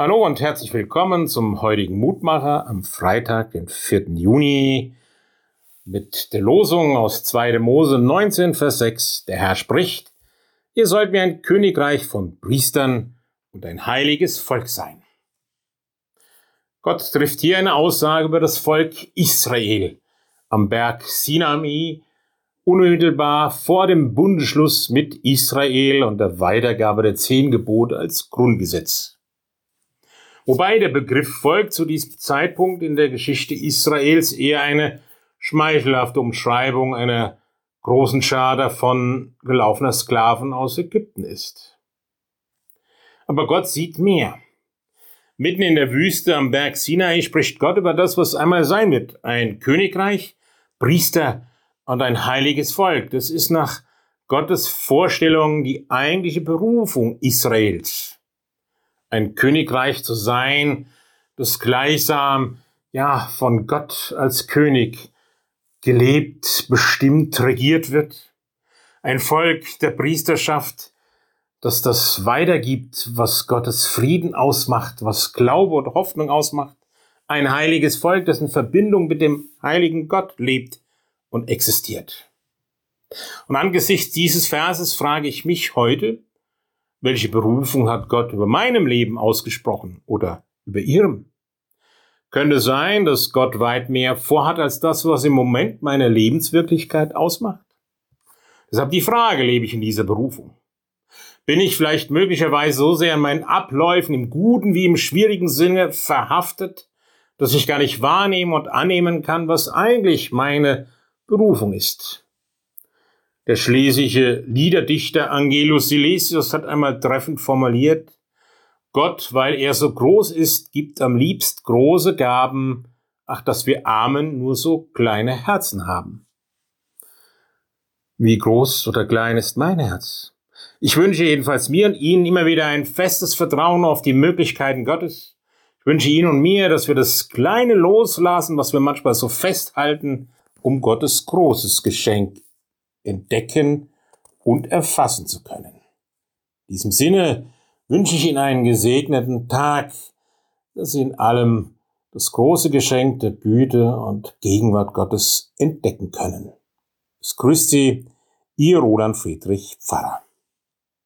Hallo und herzlich willkommen zum heutigen Mutmacher am Freitag, den 4. Juni, mit der Losung aus 2. Mose 19, Vers 6. Der Herr spricht, ihr sollt mir ein Königreich von Priestern und ein heiliges Volk sein. Gott trifft hier eine Aussage über das Volk Israel am Berg Sinai, unmittelbar vor dem Bundesschluss mit Israel und der Weitergabe der zehn Gebote als Grundgesetz. Wobei der Begriff Volk zu diesem Zeitpunkt in der Geschichte Israels eher eine schmeichelhafte Umschreibung einer großen Schar davon gelaufener Sklaven aus Ägypten ist. Aber Gott sieht mehr. Mitten in der Wüste am Berg Sinai spricht Gott über das, was einmal sein wird. Ein Königreich, Priester und ein heiliges Volk. Das ist nach Gottes Vorstellung die eigentliche Berufung Israels ein Königreich zu sein, das gleichsam, ja, von Gott als König gelebt, bestimmt, regiert wird. Ein Volk der Priesterschaft, das das weitergibt, was Gottes Frieden ausmacht, was Glaube und Hoffnung ausmacht. Ein heiliges Volk, das in Verbindung mit dem heiligen Gott lebt und existiert. Und angesichts dieses Verses frage ich mich heute, welche Berufung hat Gott über meinem Leben ausgesprochen oder über ihrem? Könnte sein, dass Gott weit mehr vorhat als das, was im Moment meine Lebenswirklichkeit ausmacht? Deshalb die Frage, lebe ich in dieser Berufung? Bin ich vielleicht möglicherweise so sehr in meinen Abläufen im guten wie im schwierigen Sinne verhaftet, dass ich gar nicht wahrnehmen und annehmen kann, was eigentlich meine Berufung ist? Der schlesische Liederdichter Angelus Silesius hat einmal treffend formuliert, Gott, weil er so groß ist, gibt am liebst große Gaben, ach, dass wir Armen nur so kleine Herzen haben. Wie groß oder klein ist mein Herz? Ich wünsche jedenfalls mir und Ihnen immer wieder ein festes Vertrauen auf die Möglichkeiten Gottes. Ich wünsche Ihnen und mir, dass wir das Kleine loslassen, was wir manchmal so festhalten, um Gottes großes Geschenk entdecken und erfassen zu können. In diesem Sinne wünsche ich Ihnen einen gesegneten Tag, dass Sie in allem das große Geschenk der Güte und Gegenwart Gottes entdecken können. Es grüßt Sie, Ihr Roland Friedrich Pfarrer.